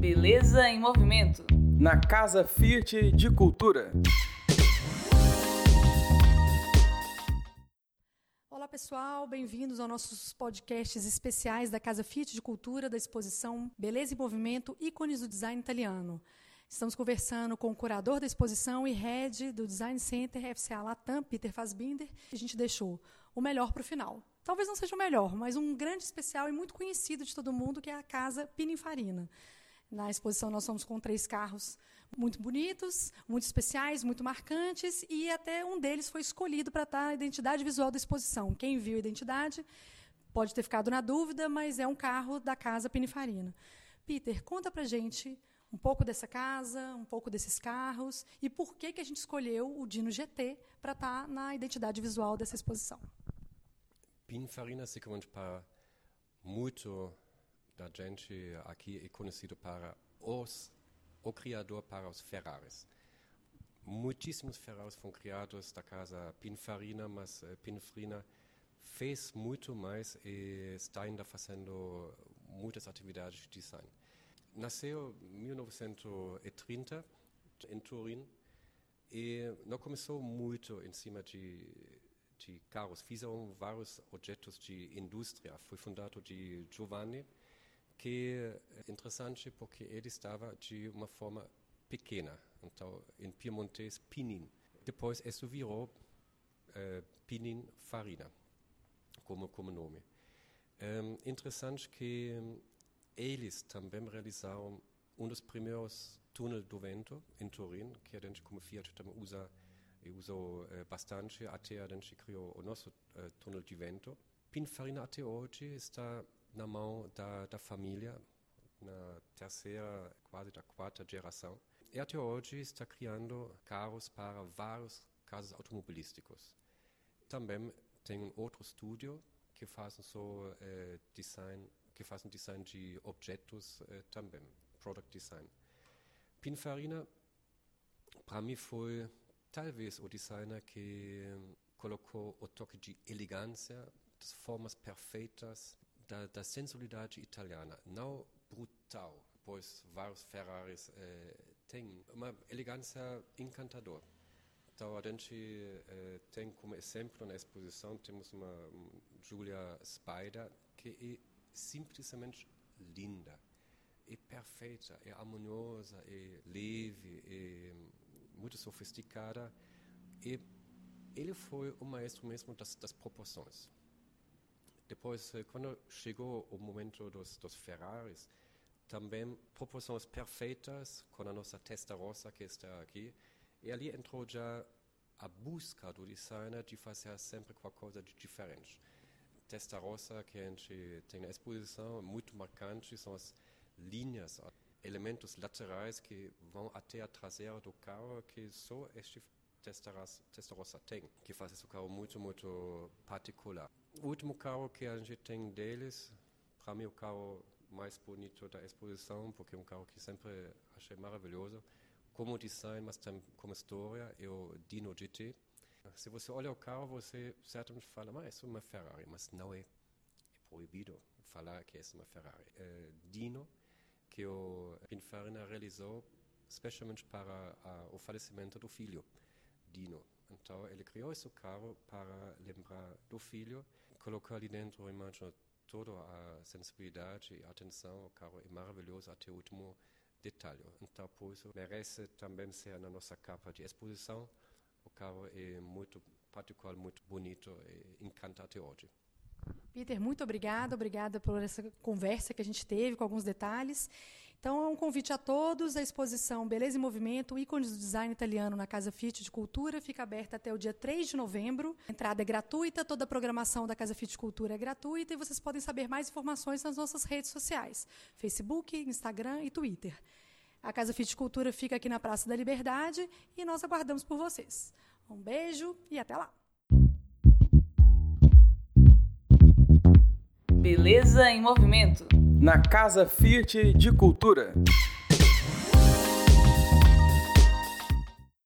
Beleza em Movimento. Na Casa Fiat de Cultura. Olá pessoal, bem-vindos aos nossos podcasts especiais da Casa Fiat de Cultura da exposição Beleza em Movimento Ícones do Design Italiano. Estamos conversando com o curador da exposição e head do Design Center FCA Latam, Peter Fassbinder, e a gente deixou o melhor para o final. Talvez não seja o melhor, mas um grande especial e muito conhecido de todo mundo, que é a Casa Pininfarina. Na exposição nós somos com três carros muito bonitos, muito especiais, muito marcantes, e até um deles foi escolhido para estar a identidade visual da exposição. Quem viu a identidade pode ter ficado na dúvida, mas é um carro da casa Pininfarina. Peter, conta para gente um pouco dessa casa, um pouco desses carros e por que que a gente escolheu o Dino GT para estar na identidade visual dessa exposição. Pininfarina sicuramente para muito da gente aqui é conhecido para os o criador para os Ferraris. Muitíssimos Ferraris foram criados da casa Pininfarina, mas uh, Pininfarina fez muito mais e está ainda fazendo muitas atividades de design. Nasceu em 1930 em Turim e não começou muito em cima de, de carros. Fizeram vários objetos de indústria. Foi fundado de Giovanni, que é interessante porque ele estava de uma forma pequena, então em piemontês Pinin. Depois isso virou uh, Pinin Farina como como nome. Um, interessante que eles também realizaram um dos primeiros túneis do vento em Turim, que a gente como Fiat também usa e usou uh, bastante até a gente criou o nosso túnel de vento. Pininfarina até hoje está na mão da, da família, na terceira, quase da quarta geração. E até hoje está criando carros para vários casos automobilísticos. Também tem um outro estúdio que faz so eh, design, que faz design de objetos eh, também, product design. Pininfarina, para mim foi talvez o designer que colocou o toque de elegância, das formas perfeitas, da, da sensualidade italiana, não brutal, pois vários Ferraris eh, têm uma elegância encantadora. Então a gente eh, tem como exemplo na exposição temos uma um, Julia Spider que é simplesmente linda, é perfeita, é harmoniosa, é leve, é muito sofisticada e ele foi o maestro mesmo das, das proporções. Depois, quando chegou o momento dos, dos Ferraris, também proporções perfeitas com a nossa testa rosa que está aqui. E ali entrou já a busca do designer de fazer sempre qualquer coisa de diferente. Testa rosa que a gente tem na exposição, muito marcante, são as linhas, elementos laterais que vão até a traseira do carro, que só este testa rosa tem, que faz esse carro muito, muito particular. O último carro que a gente tem deles, para mim o carro mais bonito da exposição, porque é um carro que sempre achei maravilhoso, como design, mas também como história, é o Dino GT. Se você olha o carro, você certamente fala, mas é uma Ferrari, mas não é, é proibido falar que é uma Ferrari. É Dino, que o Pininfarina realizou especialmente para a, o falecimento do filho, Dino. Então, ele criou esse carro para lembrar do filho, colocou ali dentro, imagino, toda a sensibilidade e atenção. O carro é maravilhoso até o último detalhe. Então, por isso, merece também ser na nossa capa de exposição. O carro é muito particular, muito bonito e encanta até hoje. Peter, muito obrigada, obrigada por essa conversa que a gente teve com alguns detalhes. Então, é um convite a todos. A exposição Beleza em Movimento, ícones do design italiano na Casa Fiat de Cultura, fica aberta até o dia 3 de novembro. A entrada é gratuita, toda a programação da Casa Fiat de Cultura é gratuita e vocês podem saber mais informações nas nossas redes sociais: Facebook, Instagram e Twitter. A Casa Fiat de Cultura fica aqui na Praça da Liberdade e nós aguardamos por vocês. Um beijo e até lá! Beleza em Movimento. Na Casa Fiat de Cultura.